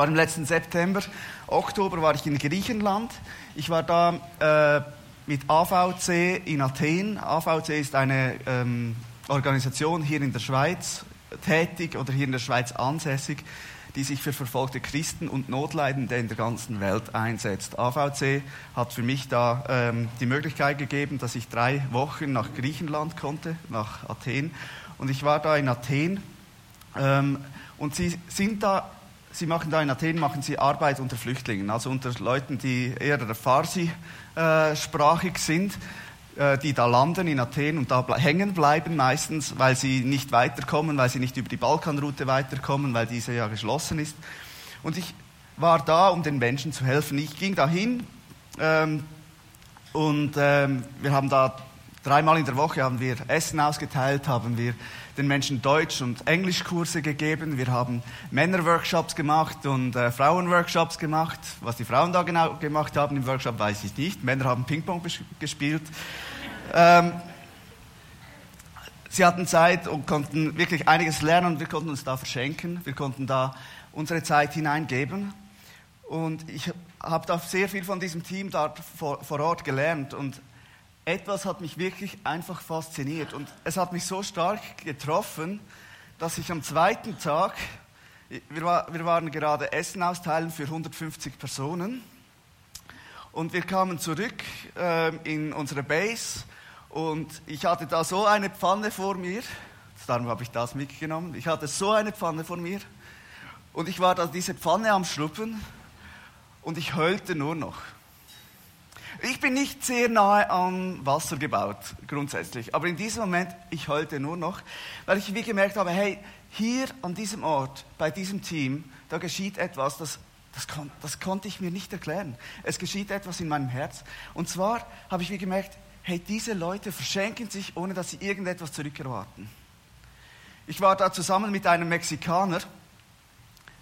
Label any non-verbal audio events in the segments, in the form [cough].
war im letzten September, Oktober war ich in Griechenland. Ich war da äh, mit AVC in Athen. AVC ist eine ähm, Organisation hier in der Schweiz tätig oder hier in der Schweiz ansässig, die sich für verfolgte Christen und Notleidende in der ganzen Welt einsetzt. AVC hat für mich da ähm, die Möglichkeit gegeben, dass ich drei Wochen nach Griechenland konnte, nach Athen. Und ich war da in Athen ähm, und sie sind da Sie machen da in Athen machen Sie Arbeit unter Flüchtlingen, also unter Leuten, die eher Farsi-sprachig sind, äh, die da landen in Athen und da hängen bleiben meistens, weil sie nicht weiterkommen, weil sie nicht über die Balkanroute weiterkommen, weil diese ja geschlossen ist. Und ich war da, um den Menschen zu helfen. Ich ging dahin ähm, und ähm, wir haben da dreimal in der Woche haben wir Essen ausgeteilt, haben wir den Menschen Deutsch- und Englischkurse gegeben. Wir haben Männerworkshops gemacht und äh, Frauenworkshops gemacht. Was die Frauen da genau gemacht haben im Workshop, weiß ich nicht. Männer haben Ping-Pong gespielt. Ähm, sie hatten Zeit und konnten wirklich einiges lernen und wir konnten uns da verschenken. Wir konnten da unsere Zeit hineingeben. Und ich habe da sehr viel von diesem Team dort vor, vor Ort gelernt. Und etwas hat mich wirklich einfach fasziniert. Und es hat mich so stark getroffen, dass ich am zweiten Tag, wir, wir waren gerade Essen austeilen für 150 Personen. Und wir kamen zurück äh, in unsere Base. Und ich hatte da so eine Pfanne vor mir, darum habe ich das mitgenommen, ich hatte so eine Pfanne vor mir. Und ich war da diese Pfanne am Schluppen und ich heulte nur noch. Ich bin nicht sehr nahe am Wasser gebaut, grundsätzlich. Aber in diesem Moment, ich heulte nur noch, weil ich wie gemerkt habe, hey, hier an diesem Ort, bei diesem Team, da geschieht etwas, das, das, kon das konnte ich mir nicht erklären. Es geschieht etwas in meinem Herz. Und zwar habe ich wie gemerkt, hey, diese Leute verschenken sich, ohne dass sie irgendetwas zurückerwarten. Ich war da zusammen mit einem Mexikaner,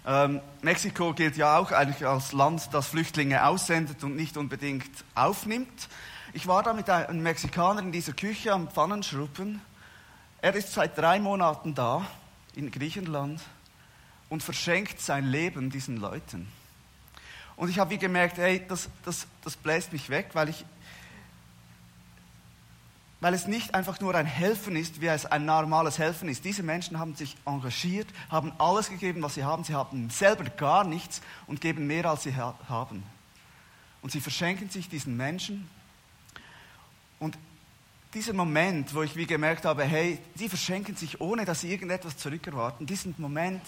ähm, Mexiko gilt ja auch eigentlich als Land, das Flüchtlinge aussendet und nicht unbedingt aufnimmt. Ich war da mit einem Mexikaner in dieser Küche am Pfannenschruppen. Er ist seit drei Monaten da in Griechenland und verschenkt sein Leben diesen Leuten. Und ich habe wie gemerkt, hey, das, das, das bläst mich weg, weil ich weil es nicht einfach nur ein Helfen ist, wie es ein normales Helfen ist. Diese Menschen haben sich engagiert, haben alles gegeben, was sie haben. Sie haben selber gar nichts und geben mehr, als sie haben. Und sie verschenken sich diesen Menschen. Und dieser Moment, wo ich wie gemerkt habe, hey, die verschenken sich, ohne dass sie irgendetwas zurückerwarten, diesen Moment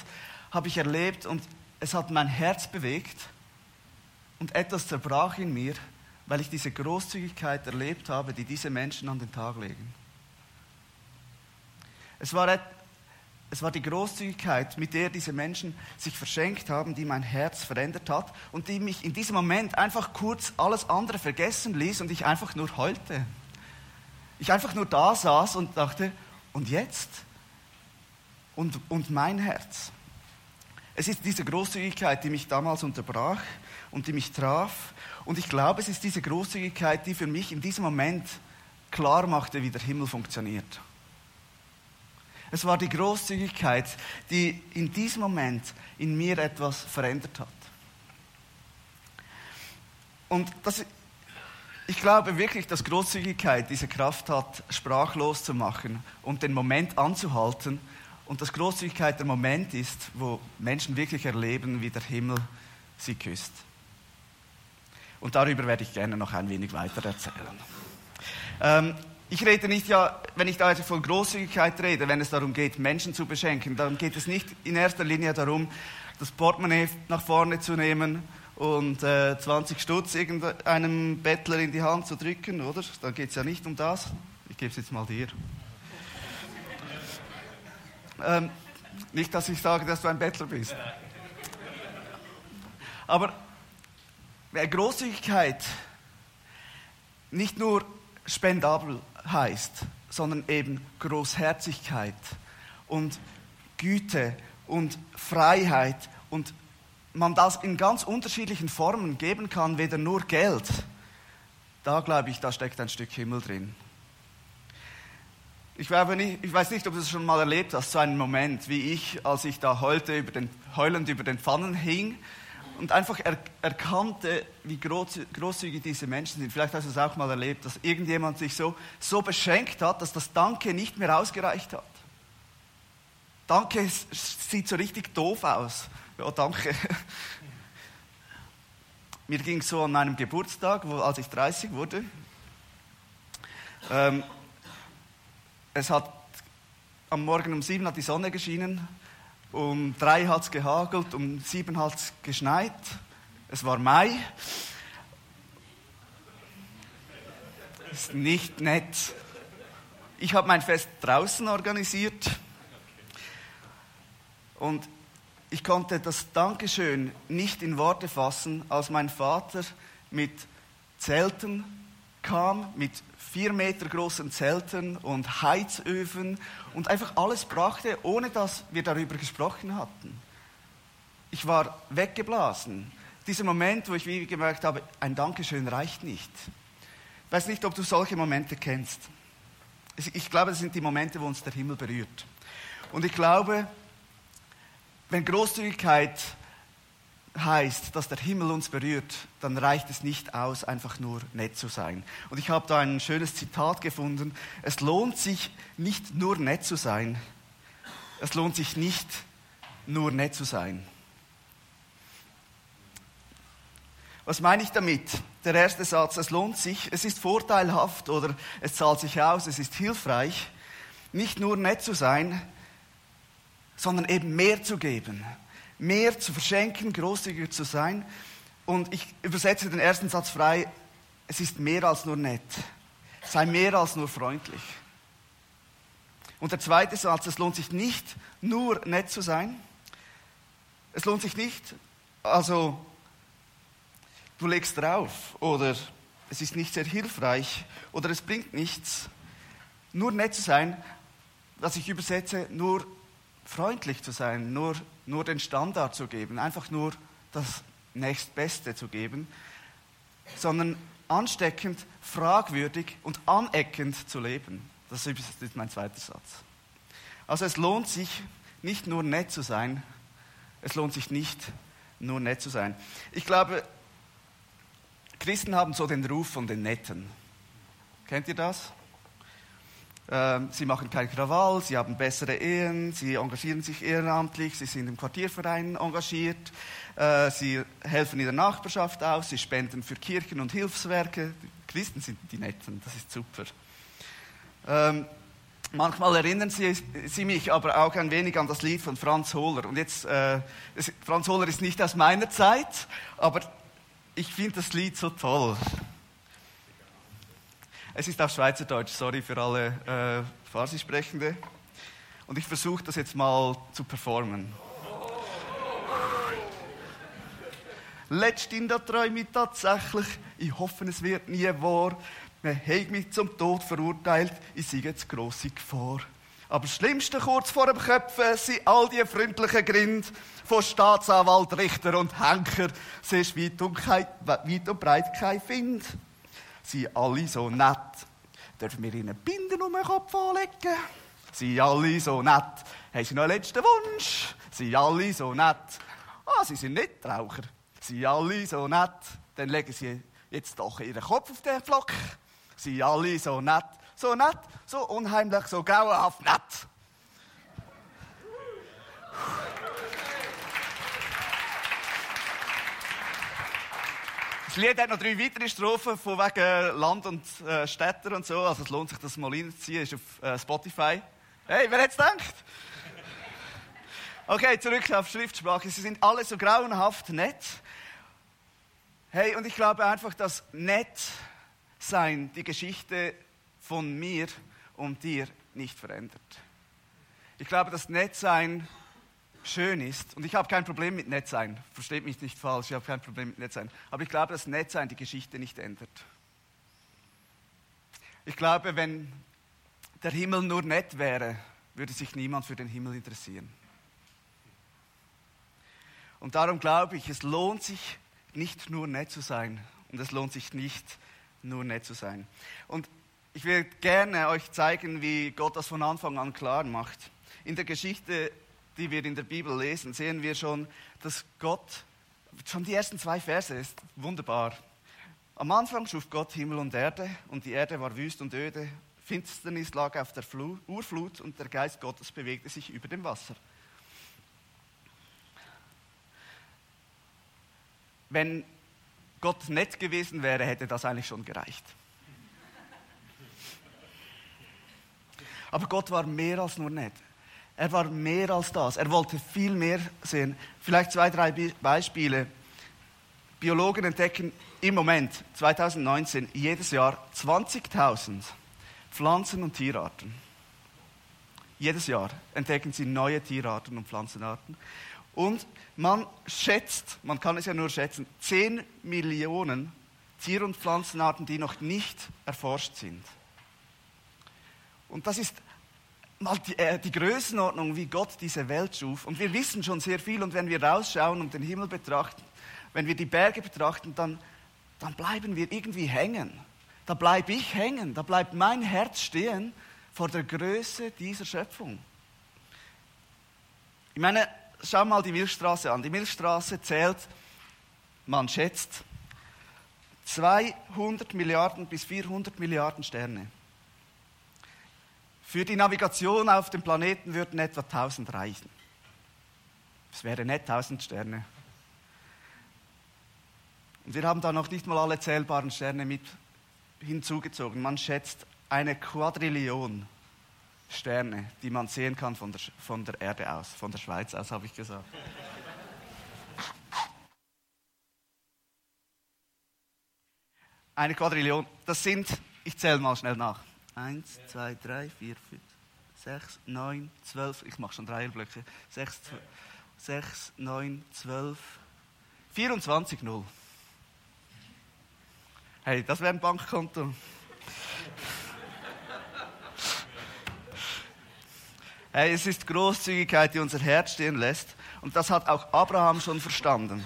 habe ich erlebt und es hat mein Herz bewegt und etwas zerbrach in mir weil ich diese Großzügigkeit erlebt habe, die diese Menschen an den Tag legen. Es war, es war die Großzügigkeit, mit der diese Menschen sich verschenkt haben, die mein Herz verändert hat und die mich in diesem Moment einfach kurz alles andere vergessen ließ und ich einfach nur heulte. Ich einfach nur da saß und dachte, und jetzt? Und, und mein Herz. Es ist diese Großzügigkeit, die mich damals unterbrach und die mich traf und ich glaube, es ist diese Großzügigkeit, die für mich in diesem Moment klar machte, wie der Himmel funktioniert. Es war die Großzügigkeit, die in diesem Moment in mir etwas verändert hat. Und das, ich glaube wirklich, dass Großzügigkeit diese Kraft hat, sprachlos zu machen und den Moment anzuhalten. Und dass Großzügigkeit der Moment ist, wo Menschen wirklich erleben, wie der Himmel sie küsst. Und darüber werde ich gerne noch ein wenig weiter erzählen. Ähm, ich rede nicht ja, wenn ich da also von Großzügigkeit rede, wenn es darum geht, Menschen zu beschenken, dann geht es nicht in erster Linie darum, das Portemonnaie nach vorne zu nehmen und äh, 20 Stutz irgendeinem Bettler in die Hand zu drücken, oder? Dann geht es ja nicht um das. Ich gebe es jetzt mal dir. Ähm, nicht, dass ich sage, dass du ein Bettler bist. Aber Großzügigkeit nicht nur spendabel heißt, sondern eben Großherzigkeit und Güte und Freiheit und man das in ganz unterschiedlichen Formen geben kann, weder nur Geld. Da glaube ich, da steckt ein Stück Himmel drin. Ich, nicht, ich, weiß nicht, ob du es schon mal erlebt hast, so einen Moment wie ich, als ich da heulte über den, heulend über den Pfannen hing und einfach er, erkannte, wie groß, großzügig diese Menschen sind. Vielleicht hast du es auch mal erlebt, dass irgendjemand sich so, so beschenkt hat, dass das Danke nicht mehr ausgereicht hat. Danke sieht so richtig doof aus. Ja, danke. [laughs] Mir ging es so an meinem Geburtstag, wo, als ich 30 wurde. Ähm, es hat am Morgen um sieben hat die Sonne geschienen, um drei hat es gehagelt, um sieben hat es geschneit. Es war Mai. Ist nicht nett. Ich habe mein Fest draußen organisiert und ich konnte das Dankeschön nicht in Worte fassen, als mein Vater mit Zelten kam, mit vier Meter großen Zelten und Heizöfen und einfach alles brachte, ohne dass wir darüber gesprochen hatten. Ich war weggeblasen. Dieser Moment, wo ich wie gemerkt habe, ein Dankeschön reicht nicht. Ich weiß nicht, ob du solche Momente kennst. Ich glaube, das sind die Momente, wo uns der Himmel berührt. Und ich glaube, wenn Großzügigkeit heißt, dass der Himmel uns berührt, dann reicht es nicht aus, einfach nur nett zu sein. Und ich habe da ein schönes Zitat gefunden. Es lohnt sich nicht nur nett zu sein. Es lohnt sich nicht nur nett zu sein. Was meine ich damit? Der erste Satz, es lohnt sich, es ist vorteilhaft oder es zahlt sich aus, es ist hilfreich, nicht nur nett zu sein, sondern eben mehr zu geben mehr zu verschenken, großzügiger zu sein. Und ich übersetze den ersten Satz frei, es ist mehr als nur nett. Sei mehr als nur freundlich. Und der zweite Satz, es lohnt sich nicht nur nett zu sein. Es lohnt sich nicht, also du legst drauf oder es ist nicht sehr hilfreich oder es bringt nichts. Nur nett zu sein, was ich übersetze, nur freundlich zu sein, nur, nur den Standard zu geben, einfach nur das nächstbeste zu geben, sondern ansteckend, fragwürdig und aneckend zu leben. Das ist mein zweiter Satz. Also es lohnt sich nicht nur nett zu sein, es lohnt sich nicht nur nett zu sein. Ich glaube, Christen haben so den Ruf von den Netten. Kennt ihr das? Ähm, sie machen keinen Krawall, sie haben bessere Ehen, sie engagieren sich ehrenamtlich, sie sind im Quartierverein engagiert, äh, sie helfen in der Nachbarschaft aus, sie spenden für Kirchen und Hilfswerke. Christen sind die Netten, das ist super. Ähm, manchmal erinnern sie, sie, mich aber auch ein wenig an das Lied von Franz Hohler. Und jetzt, äh, Franz Hohler ist nicht aus meiner Zeit, aber ich finde das Lied so toll. Es ist auf Schweizerdeutsch, sorry für alle äh, Farsi-Sprechende. Und ich versuche das jetzt mal zu performen. Letztens da träume ich tatsächlich, ich hoffe, es wird nie wahr. Man hat mich zum Tod verurteilt, ich sehe jetzt grosse Gefahr. Aber das Schlimmste kurz vor dem Köpfen sind all die freundlichen Grind von Staatsanwalt, Richter und Henker. Siehst weit und, weit und breit kein Find sind alle so nett. Dürfen wir ihnen Binden um den Kopf anlegen? Sind alle so nett? Haben sie noch einen letzten Wunsch? Sind alle so nett? Ah, sie sind nicht Raucher. Sind alle so nett? Dann legen sie jetzt doch ihren Kopf auf den Flock. Sind alle so nett? So nett, so unheimlich, so grauenhaft nett. Das Lied hat noch drei weitere Strophen von wegen Land und äh, Städter und so. Also es lohnt sich, das mal reinzuziehen. Ist auf äh, Spotify. Hey, wer hätte gedacht? Okay, zurück auf Schriftsprache. Sie sind alle so grauenhaft nett. Hey, und ich glaube einfach, dass nett sein die Geschichte von mir und dir nicht verändert. Ich glaube, dass nett sein schön ist, und ich habe kein Problem mit Netzsein, versteht mich nicht falsch, ich habe kein Problem mit Netzsein, aber ich glaube, dass Netzsein die Geschichte nicht ändert. Ich glaube, wenn der Himmel nur nett wäre, würde sich niemand für den Himmel interessieren. Und darum glaube ich, es lohnt sich nicht nur nett zu sein und es lohnt sich nicht nur nett zu sein. Und Ich will gerne euch zeigen, wie Gott das von Anfang an klar macht. In der Geschichte, die wir in der Bibel lesen, sehen wir schon, dass Gott, schon die ersten zwei Verse ist wunderbar. Am Anfang schuf Gott Himmel und Erde und die Erde war wüst und öde. Finsternis lag auf der Flu Urflut und der Geist Gottes bewegte sich über dem Wasser. Wenn Gott nett gewesen wäre, hätte das eigentlich schon gereicht. Aber Gott war mehr als nur nett. Er war mehr als das. Er wollte viel mehr sehen. Vielleicht zwei, drei Beispiele. Biologen entdecken im Moment, 2019, jedes Jahr 20.000 Pflanzen- und Tierarten. Jedes Jahr entdecken sie neue Tierarten und Pflanzenarten. Und man schätzt, man kann es ja nur schätzen, 10 Millionen Tier- und Pflanzenarten, die noch nicht erforscht sind. Und das ist mal die, äh, die, Größenordnung, wie Gott diese Welt schuf. Und wir wissen schon sehr viel. Und wenn wir rausschauen und den Himmel betrachten, wenn wir die Berge betrachten, dann, dann bleiben wir irgendwie hängen. Da bleibe ich hängen. Da bleibt mein Herz stehen vor der Größe dieser Schöpfung. Ich meine, schau mal die Milchstraße an. Die Milchstraße zählt, man schätzt, 200 Milliarden bis 400 Milliarden Sterne. Für die Navigation auf dem Planeten würden etwa 1000 reichen. Es wäre nicht 1000 Sterne. Und wir haben da noch nicht mal alle zählbaren Sterne mit hinzugezogen. Man schätzt eine Quadrillion Sterne, die man sehen kann von der, von der Erde aus, von der Schweiz aus, habe ich gesagt. Eine Quadrillion, das sind, ich zähle mal schnell nach. Eins, zwei, drei, vier, fünf, sechs, neun, zwölf. Ich mache schon Dreierblöcke. Sechs, sechs, neun, zwölf, 24 Null. Hey, das wäre ein Bankkonto. Hey, es ist Großzügigkeit, die unser Herz stehen lässt. Und das hat auch Abraham schon verstanden.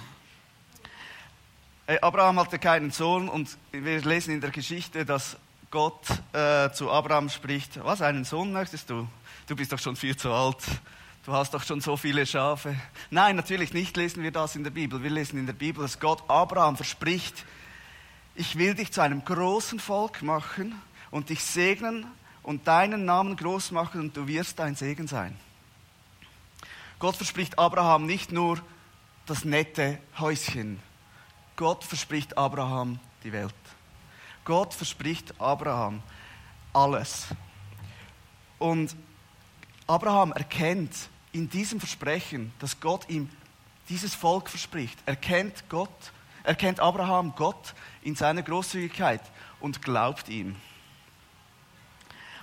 Hey, Abraham hatte keinen Sohn und wir lesen in der Geschichte, dass Gott äh, zu Abraham spricht, was, einen Sohn möchtest du? Du bist doch schon viel zu alt. Du hast doch schon so viele Schafe. Nein, natürlich nicht lesen wir das in der Bibel. Wir lesen in der Bibel, dass Gott Abraham verspricht, ich will dich zu einem großen Volk machen und dich segnen und deinen Namen groß machen und du wirst ein Segen sein. Gott verspricht Abraham nicht nur das nette Häuschen. Gott verspricht Abraham die Welt. Gott verspricht Abraham alles. Und Abraham erkennt in diesem Versprechen, dass Gott ihm dieses Volk verspricht, erkennt Gott, erkennt Abraham Gott in seiner Großzügigkeit und glaubt ihm.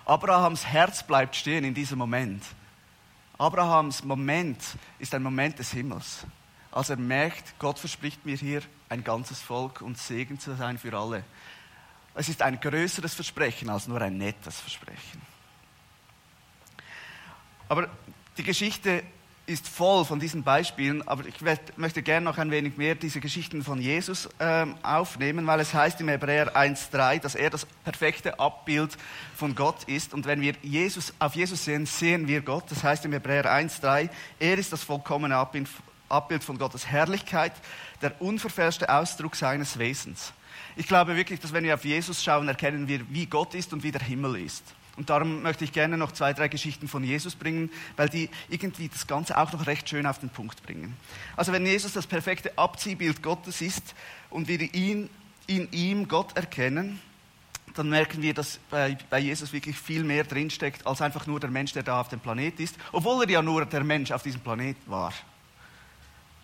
Abrahams Herz bleibt stehen in diesem Moment. Abrahams Moment ist ein Moment des Himmels. Als er merkt, Gott verspricht mir hier ein ganzes Volk und Segen zu sein für alle. Es ist ein größeres Versprechen als nur ein nettes Versprechen. Aber die Geschichte ist voll von diesen Beispielen, aber ich möchte gerne noch ein wenig mehr diese Geschichten von Jesus ähm, aufnehmen, weil es heißt im Hebräer 1,3, dass er das perfekte Abbild von Gott ist. Und wenn wir Jesus, auf Jesus sehen, sehen wir Gott. Das heißt im Hebräer 1,3, er ist das vollkommene Abbild von Gottes Herrlichkeit, der unverfälschte Ausdruck seines Wesens. Ich glaube wirklich, dass wenn wir auf Jesus schauen, erkennen wir, wie Gott ist und wie der Himmel ist. Und darum möchte ich gerne noch zwei, drei Geschichten von Jesus bringen, weil die irgendwie das Ganze auch noch recht schön auf den Punkt bringen. Also wenn Jesus das perfekte Abziehbild Gottes ist und wir ihn, in ihm Gott erkennen, dann merken wir, dass bei, Jesus wirklich viel mehr drinsteckt, als einfach nur der Mensch, der da auf dem Planet ist, obwohl er ja nur der Mensch auf diesem Planet war.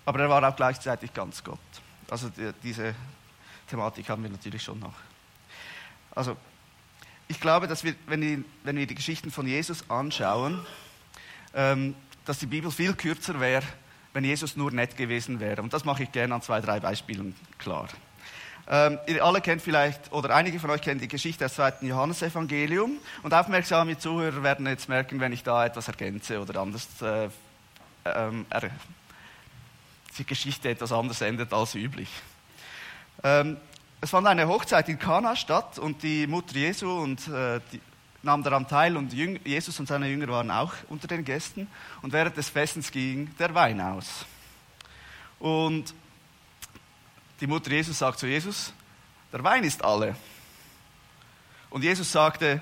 Aber er war auch gleichzeitig ganz Gott. Also die, diese Thematik haben wir natürlich schon noch. Also, ich glaube, dass wir, wenn wir, wenn wir die Geschichten von Jesus anschauen, ähm, dass die Bibel viel kürzer wäre, wenn Jesus nur nett gewesen wäre. Und das mache ich gerne an zwei, drei Beispielen klar. Ähm, ihr alle kennt vielleicht, oder einige von euch kennen die Geschichte des zweiten Johannesevangelium. Und aufmerksame Zuhörer werden jetzt merken, wenn ich da etwas ergänze oder anders, äh, ähm, die Geschichte etwas anders endet als üblich. Ähm, es fand eine Hochzeit in Kana statt und die Mutter Jesu und äh, die, nahm daran teil und Jesus und seine Jünger waren auch unter den Gästen und während des Festens ging der Wein aus. Und die Mutter Jesus sagt zu Jesus, der Wein ist alle. Und Jesus sagte,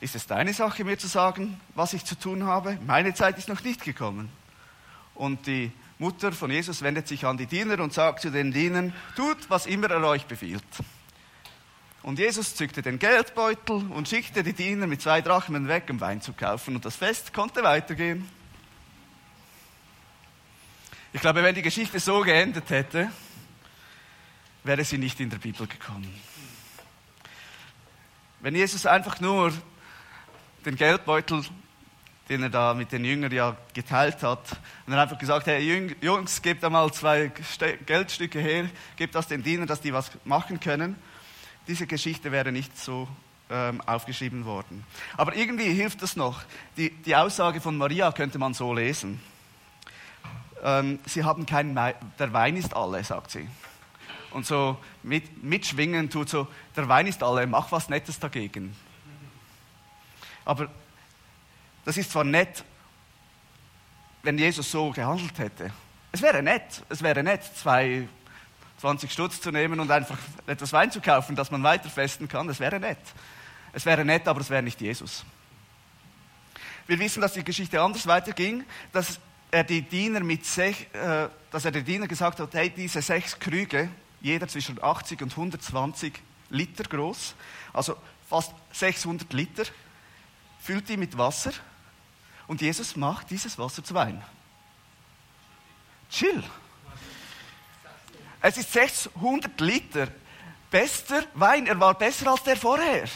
ist es deine Sache, mir zu sagen, was ich zu tun habe? Meine Zeit ist noch nicht gekommen. Und die Mutter von Jesus wendet sich an die Diener und sagt zu den Dienern, tut, was immer er euch befiehlt. Und Jesus zückte den Geldbeutel und schickte die Diener mit zwei Drachmen weg, um Wein zu kaufen. Und das Fest konnte weitergehen. Ich glaube, wenn die Geschichte so geendet hätte, wäre sie nicht in der Bibel gekommen. Wenn Jesus einfach nur den Geldbeutel, den er da mit den Jüngern ja geteilt hat, und er einfach gesagt, hey Jungs, gebt da mal zwei Geldstücke her, gebt das den Dienern, dass die was machen können. Diese Geschichte wäre nicht so ähm, aufgeschrieben worden. Aber irgendwie hilft das noch. Die, die Aussage von Maria könnte man so lesen. Ähm, sie haben keinen, der Wein ist alle, sagt sie und so mit, mitschwingen tut, so, der Wein ist alle, mach was Nettes dagegen. Aber das ist zwar nett, wenn Jesus so gehandelt hätte. Es wäre nett, es wäre nett, zwei 20 Stutz zu nehmen und einfach etwas Wein zu kaufen, dass man weiter festen kann. Das wäre nett. Es wäre nett, aber es wäre nicht Jesus. Wir wissen, dass die Geschichte anders weiterging, dass er die Diener mit sech, äh, dass er den Diener gesagt hat, hey, diese sechs Krüge, jeder zwischen 80 und 120 Liter groß, also fast 600 Liter, füllt die mit Wasser und Jesus macht dieses Wasser zu Wein. Chill. Es ist 600 Liter bester Wein. Er war besser als der vorher.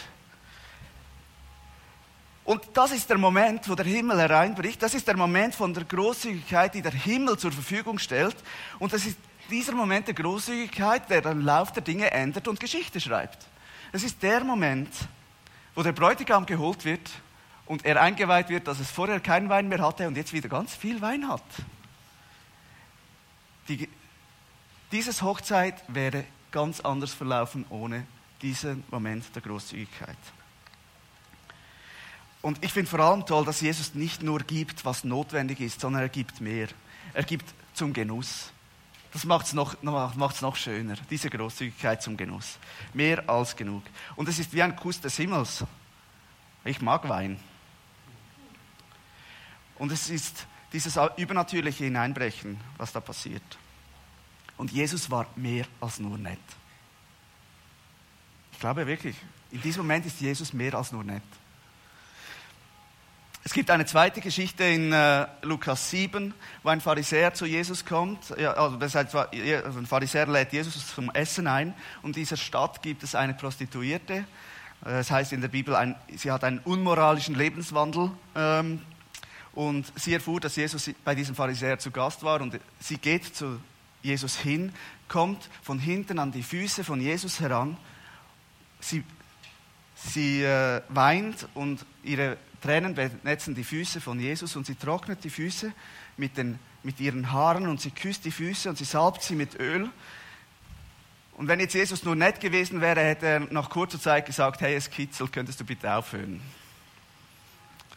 Und das ist der Moment, wo der Himmel hereinbricht. Das ist der Moment von der Großzügigkeit, die der Himmel zur Verfügung stellt. Und das ist dieser Moment der Großzügigkeit, der den Lauf der Dinge ändert und Geschichte schreibt. Es ist der Moment, wo der Bräutigam geholt wird und er eingeweiht wird, dass es vorher keinen Wein mehr hatte und jetzt wieder ganz viel Wein hat. Die, dieses Hochzeit wäre ganz anders verlaufen ohne diesen Moment der Großzügigkeit. Und ich finde vor allem toll, dass Jesus nicht nur gibt, was notwendig ist, sondern er gibt mehr. Er gibt zum Genuss. Das macht es noch, noch schöner, diese Großzügigkeit zum Genuss. Mehr als genug. Und es ist wie ein Kuss des Himmels. Ich mag Wein. Und es ist dieses übernatürliche Hineinbrechen, was da passiert. Und Jesus war mehr als nur nett. Ich glaube wirklich, in diesem Moment ist Jesus mehr als nur nett. Es gibt eine zweite Geschichte in äh, Lukas 7, wo ein Pharisäer zu Jesus kommt. Ja, also, das heißt, also ein Pharisäer lädt Jesus zum Essen ein. Und in dieser Stadt gibt es eine Prostituierte. Äh, das heißt in der Bibel, ein, sie hat einen unmoralischen Lebenswandel. Ähm, und sie erfuhr, dass Jesus bei diesem Pharisäer zu Gast war. Und sie geht zu Jesus hin, kommt von hinten an die Füße von Jesus heran. Sie, sie äh, weint und ihre Tränen benetzen die Füße von Jesus und sie trocknet die Füße mit, den, mit ihren Haaren und sie küsst die Füße und sie salbt sie mit Öl. Und wenn jetzt Jesus nur nett gewesen wäre, hätte er nach kurzer Zeit gesagt, hey, es kitzelt, könntest du bitte aufhören.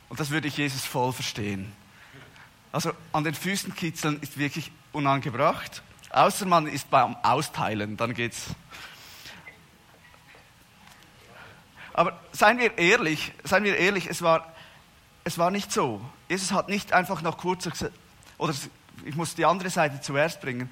Und das würde ich Jesus voll verstehen. Also an den Füßen kitzeln ist wirklich unangebracht, außer man ist beim Austeilen, dann geht's. Aber seien wir ehrlich, seien wir ehrlich, es war es war nicht so. Jesus hat nicht einfach nach kurzer oder ich muss die andere Seite zuerst bringen.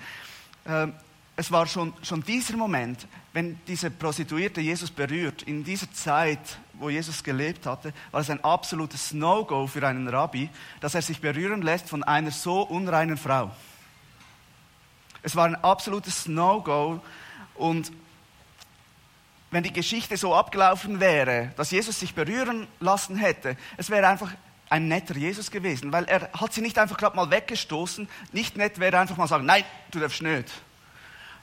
Es war schon, schon dieser Moment, wenn diese Prostituierte Jesus berührt, in dieser Zeit, wo Jesus gelebt hatte, war es ein absolutes No-Go für einen Rabbi, dass er sich berühren lässt von einer so unreinen Frau. Es war ein absolutes No-Go und wenn die Geschichte so abgelaufen wäre, dass Jesus sich berühren lassen hätte, es wäre einfach ein netter Jesus gewesen, weil er hat sie nicht einfach gerade mal weggestoßen. Nicht nett wäre einfach mal sagen, nein, du darfst nicht.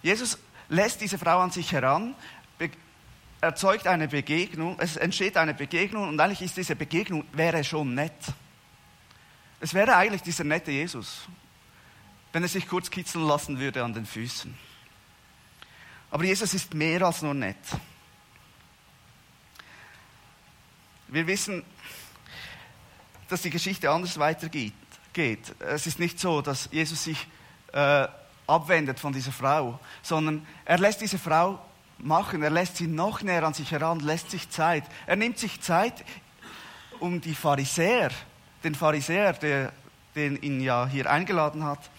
Jesus lässt diese Frau an sich heran, erzeugt eine Begegnung, es entsteht eine Begegnung und eigentlich ist diese Begegnung, wäre schon nett. Es wäre eigentlich dieser nette Jesus, wenn er sich kurz kitzeln lassen würde an den Füßen. Aber Jesus ist mehr als nur nett. Wir wissen, dass die Geschichte anders weitergeht. Es ist nicht so, dass Jesus sich äh, abwendet von dieser Frau, sondern er lässt diese Frau machen, er lässt sie noch näher an sich heran, lässt sich Zeit. Er nimmt sich Zeit, um die Pharisäer, den Pharisäer, der, den ihn ja hier eingeladen hat,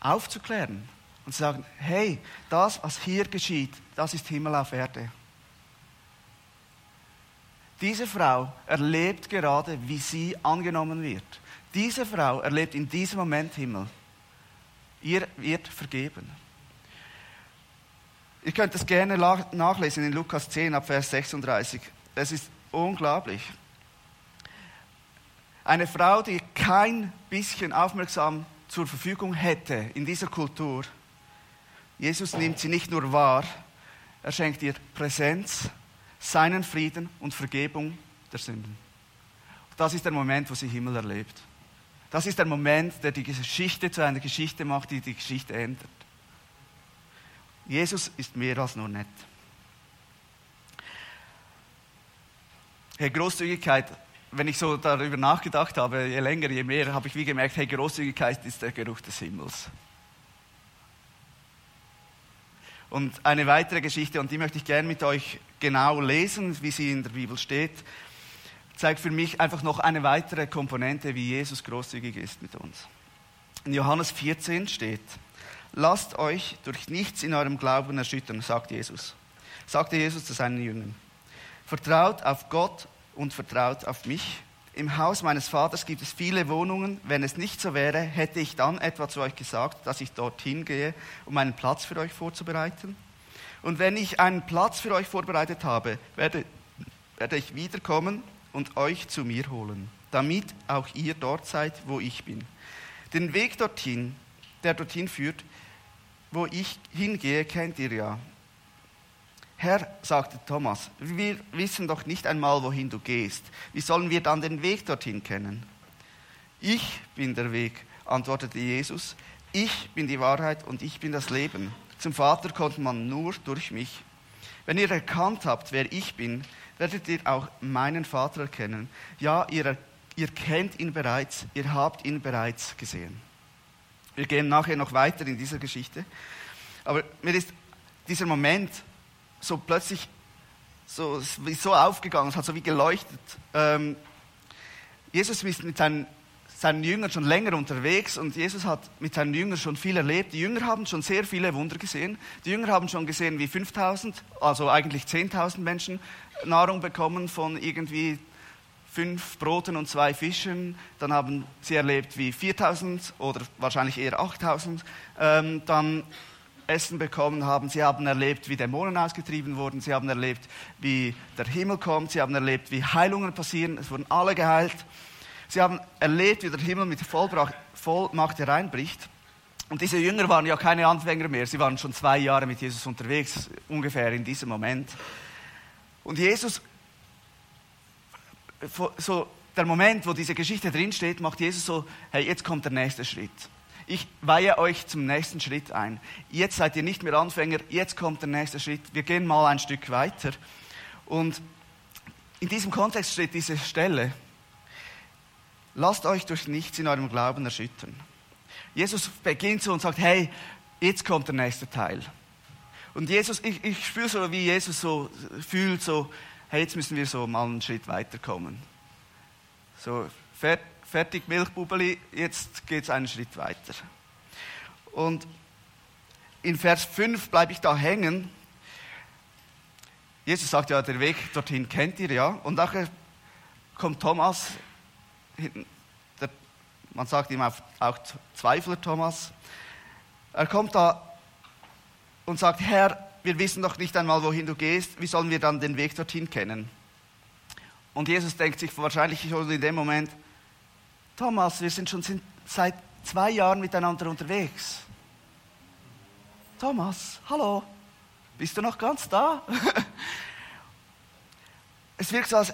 aufzuklären und zu sagen, hey, das, was hier geschieht, das ist Himmel auf Erde. Diese Frau erlebt gerade, wie sie angenommen wird. Diese Frau erlebt in diesem Moment Himmel. Ihr wird vergeben. Ihr könnt das gerne nachlesen in Lukas 10 ab Vers 36. Es ist unglaublich. Eine Frau, die kein bisschen aufmerksam zur Verfügung hätte in dieser Kultur. Jesus nimmt sie nicht nur wahr, er schenkt ihr Präsenz, seinen Frieden und Vergebung der Sünden. Das ist der Moment, wo sie Himmel erlebt. Das ist der Moment, der die Geschichte zu einer Geschichte macht, die die Geschichte ändert. Jesus ist mehr als nur nett. Hey, Großzügigkeit, wenn ich so darüber nachgedacht habe, je länger, je mehr, habe ich wie gemerkt, hey, Großzügigkeit ist der Geruch des Himmels. Und eine weitere Geschichte, und die möchte ich gerne mit euch genau lesen, wie sie in der Bibel steht, zeigt für mich einfach noch eine weitere Komponente, wie Jesus großzügig ist mit uns. In Johannes 14 steht, lasst euch durch nichts in eurem Glauben erschüttern, sagt Jesus. Sagte Jesus zu seinen Jüngern. Vertraut auf Gott und vertraut auf mich. Im Haus meines Vaters gibt es viele Wohnungen. Wenn es nicht so wäre, hätte ich dann etwa zu euch gesagt, dass ich dorthin gehe, um einen Platz für euch vorzubereiten. Und wenn ich einen Platz für euch vorbereitet habe, werde, werde ich wiederkommen und euch zu mir holen, damit auch ihr dort seid, wo ich bin. Den Weg dorthin, der dorthin führt, wo ich hingehe, kennt ihr ja. Herr, sagte Thomas, wir wissen doch nicht einmal, wohin du gehst. Wie sollen wir dann den Weg dorthin kennen? Ich bin der Weg, antwortete Jesus. Ich bin die Wahrheit und ich bin das Leben. Zum Vater kommt man nur durch mich. Wenn ihr erkannt habt, wer ich bin, werdet ihr auch meinen Vater erkennen. Ja, ihr, ihr kennt ihn bereits, ihr habt ihn bereits gesehen. Wir gehen nachher noch weiter in dieser Geschichte. Aber mir ist dieser Moment so plötzlich so, so aufgegangen, es hat so wie geleuchtet. Ähm, Jesus ist mit seinen, seinen Jüngern schon länger unterwegs und Jesus hat mit seinen Jüngern schon viel erlebt. Die Jünger haben schon sehr viele Wunder gesehen. Die Jünger haben schon gesehen, wie 5000, also eigentlich 10.000 Menschen Nahrung bekommen von irgendwie fünf Broten und zwei Fischen. Dann haben sie erlebt, wie 4000 oder wahrscheinlich eher 8000 ähm, dann Essen bekommen haben. Sie haben erlebt, wie Dämonen ausgetrieben wurden. Sie haben erlebt, wie der Himmel kommt. Sie haben erlebt, wie Heilungen passieren. Es wurden alle geheilt. Sie haben erlebt, wie der Himmel mit Vollmacht hereinbricht. Und diese Jünger waren ja keine Anfänger mehr. Sie waren schon zwei Jahre mit Jesus unterwegs, ungefähr in diesem Moment. Und Jesus so der Moment, wo diese Geschichte drinsteht, macht Jesus so, hey, jetzt kommt der nächste Schritt. Ich weihe euch zum nächsten Schritt ein. Jetzt seid ihr nicht mehr Anfänger, jetzt kommt der nächste Schritt. Wir gehen mal ein Stück weiter. Und in diesem Kontext steht diese Stelle, lasst euch durch nichts in eurem Glauben erschüttern. Jesus beginnt so und sagt, hey, jetzt kommt der nächste Teil. Und Jesus, ich, ich spüre so, wie Jesus so fühlt, so, hey, jetzt müssen wir so mal einen Schritt weiterkommen. So, fertig Milchbubeli, jetzt geht es einen Schritt weiter. Und in Vers 5 bleibe ich da hängen. Jesus sagt ja, der Weg dorthin kennt ihr ja. Und nachher kommt Thomas, man sagt ihm auch, Zweifler Thomas. Er kommt da und sagt, Herr, wir wissen doch nicht einmal, wohin du gehst, wie sollen wir dann den Weg dorthin kennen? Und Jesus denkt sich wahrscheinlich schon in dem Moment, Thomas, wir sind schon seit zwei Jahren miteinander unterwegs. Thomas, hallo, bist du noch ganz da? [laughs] es wirkt so, als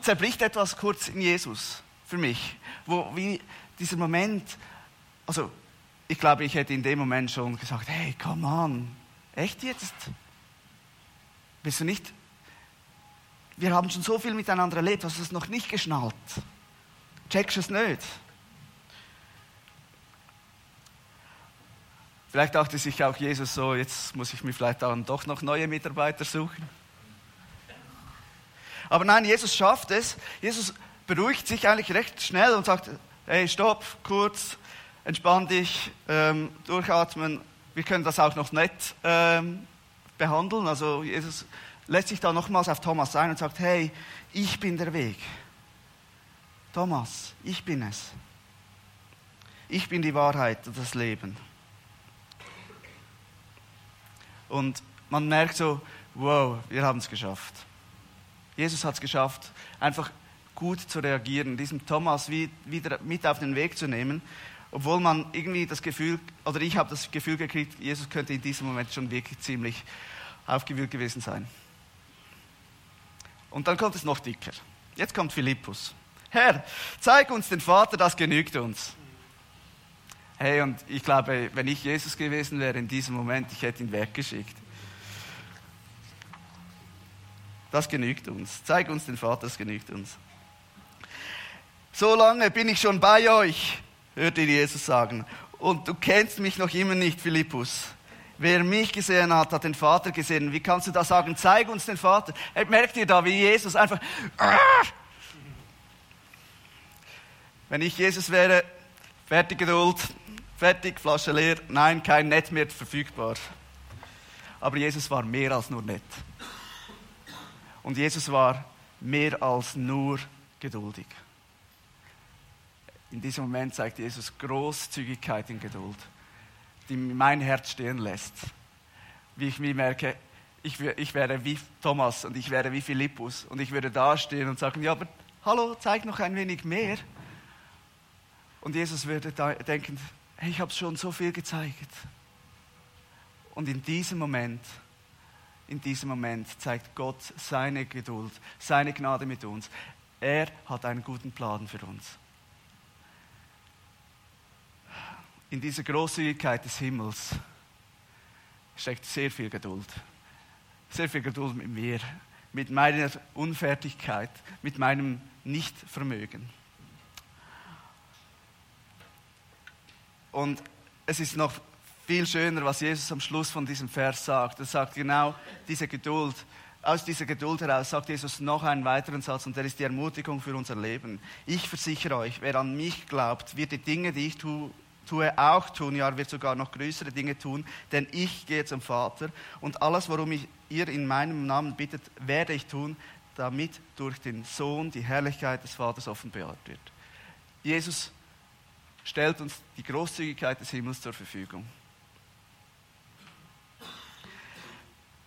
zerbricht etwas kurz in Jesus für mich, wo wie dieser Moment, also ich glaube, ich hätte in dem Moment schon gesagt, hey, come on, echt jetzt? Bist du nicht? Wir haben schon so viel miteinander erlebt, hast du es noch nicht geschnallt? Checkst du es nicht? Vielleicht dachte sich auch Jesus so, jetzt muss ich mir vielleicht dann doch noch neue Mitarbeiter suchen. Aber nein, Jesus schafft es. Jesus beruhigt sich eigentlich recht schnell und sagt, hey, stopp, kurz, entspann dich, ähm, durchatmen. Wir können das auch noch nett ähm, behandeln. Also Jesus lässt sich da nochmals auf Thomas ein und sagt, hey, ich bin der Weg. Thomas, ich bin es. Ich bin die Wahrheit und das Leben. Und man merkt so, wow, wir haben es geschafft. Jesus hat es geschafft, einfach gut zu reagieren, diesem Thomas wieder mit auf den Weg zu nehmen, obwohl man irgendwie das Gefühl, oder ich habe das Gefühl gekriegt, Jesus könnte in diesem Moment schon wirklich ziemlich aufgewühlt gewesen sein. Und dann kommt es noch dicker. Jetzt kommt Philippus. Herr, zeig uns den Vater, das genügt uns. Hey, und ich glaube, wenn ich Jesus gewesen wäre in diesem Moment, ich hätte ihn weggeschickt. Das genügt uns. Zeig uns den Vater, das genügt uns. So lange bin ich schon bei euch, hörte Jesus sagen. Und du kennst mich noch immer nicht, Philippus. Wer mich gesehen hat, hat den Vater gesehen. Wie kannst du da sagen, zeig uns den Vater? Merkt ihr da, wie Jesus einfach... Wenn ich Jesus wäre, fertig Geduld, fertig, Flasche leer, nein, kein Netz mehr verfügbar. Aber Jesus war mehr als nur nett. Und Jesus war mehr als nur geduldig. In diesem Moment zeigt Jesus Großzügigkeit in Geduld, die mein Herz stehen lässt. Wie ich mir merke, ich, ich wäre wie Thomas und ich wäre wie Philippus und ich würde dastehen und sagen, ja, aber hallo, zeig noch ein wenig mehr. Und Jesus würde denken, hey, ich habe schon so viel gezeigt. Und in diesem Moment, in diesem Moment zeigt Gott seine Geduld, seine Gnade mit uns. Er hat einen guten Plan für uns. In dieser Großzügigkeit des Himmels steckt sehr viel Geduld. Sehr viel Geduld mit mir, mit meiner Unfertigkeit, mit meinem Nichtvermögen. Und es ist noch viel schöner, was Jesus am Schluss von diesem Vers sagt. Er sagt genau diese Geduld. Aus dieser Geduld heraus sagt Jesus noch einen weiteren Satz und der ist die Ermutigung für unser Leben. Ich versichere euch, wer an mich glaubt, wird die Dinge, die ich tue, tue auch tun, ja, wird sogar noch größere Dinge tun, denn ich gehe zum Vater und alles, worum ich, ihr in meinem Namen bittet, werde ich tun, damit durch den Sohn die Herrlichkeit des Vaters offenbart wird. Jesus stellt uns die Großzügigkeit des Himmels zur Verfügung.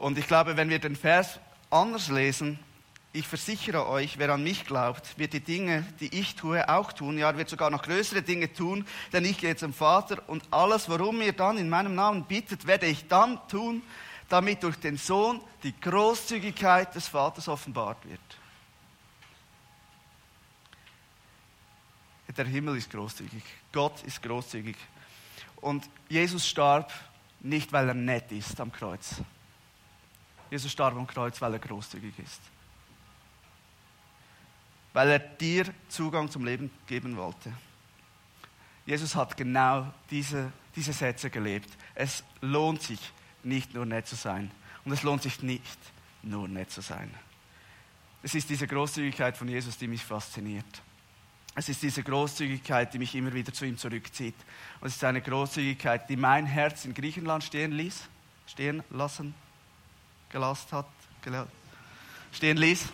Und ich glaube, wenn wir den Vers anders lesen, ich versichere euch, wer an mich glaubt, wird die Dinge, die ich tue, auch tun. Ja, wird sogar noch größere Dinge tun, denn ich gehe zum Vater und alles, worum ihr dann in meinem Namen bittet, werde ich dann tun, damit durch den Sohn die Großzügigkeit des Vaters offenbart wird. Der Himmel ist großzügig. Gott ist großzügig. Und Jesus starb nicht, weil er nett ist am Kreuz. Jesus starb am Kreuz, weil er großzügig ist. Weil er dir Zugang zum Leben geben wollte. Jesus hat genau diese, diese Sätze gelebt. Es lohnt sich nicht nur nett zu sein. Und es lohnt sich nicht nur nett zu sein. Es ist diese Großzügigkeit von Jesus, die mich fasziniert. Es ist diese Großzügigkeit, die mich immer wieder zu ihm zurückzieht. Und es ist eine Großzügigkeit, die mein Herz in Griechenland stehen ließ, stehen lassen, gelast hat, stehen ließ.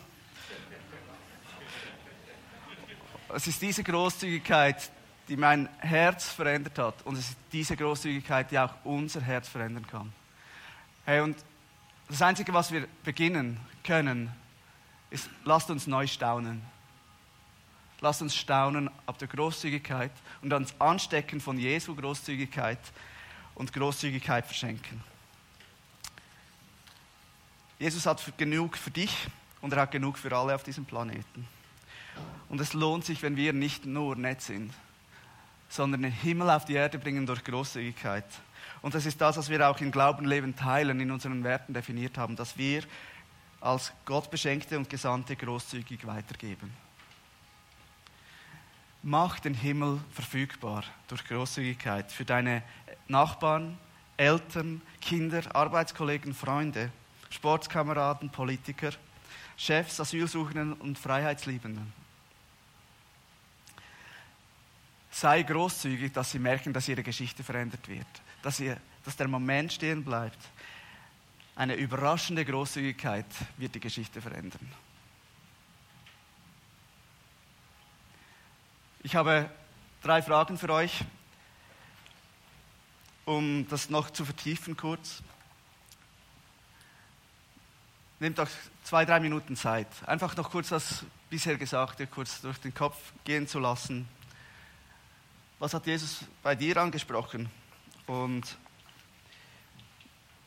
Es ist diese Großzügigkeit, die mein Herz verändert hat. Und es ist diese Großzügigkeit, die auch unser Herz verändern kann. Hey, und das Einzige, was wir beginnen können, ist, lasst uns neu staunen. Lasst uns staunen ab der Großzügigkeit und ans Anstecken von Jesu Großzügigkeit und Großzügigkeit verschenken. Jesus hat genug für dich und er hat genug für alle auf diesem Planeten. Und es lohnt sich, wenn wir nicht nur nett sind, sondern den Himmel auf die Erde bringen durch Großzügigkeit. Und das ist das, was wir auch in Glauben, Leben teilen, in unseren Werten definiert haben, dass wir als Gottbeschenkte und Gesandte großzügig weitergeben. Mach den Himmel verfügbar durch Großzügigkeit für deine Nachbarn, Eltern, Kinder, Arbeitskollegen, Freunde, Sportskameraden, Politiker, Chefs, Asylsuchenden und Freiheitsliebenden. Sei großzügig, dass sie merken, dass ihre Geschichte verändert wird, dass, sie, dass der Moment stehen bleibt. Eine überraschende Großzügigkeit wird die Geschichte verändern. Ich habe drei Fragen für euch, um das noch zu vertiefen kurz. Nehmt euch zwei, drei Minuten Zeit, einfach noch kurz das bisher Gesagte kurz durch den Kopf gehen zu lassen. Was hat Jesus bei dir angesprochen? Und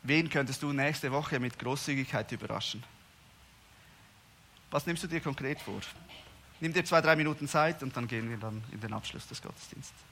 wen könntest du nächste Woche mit Großzügigkeit überraschen? Was nimmst du dir konkret vor? Nimm dir zwei, drei Minuten Zeit und dann gehen wir dann in den Abschluss des Gottesdienstes.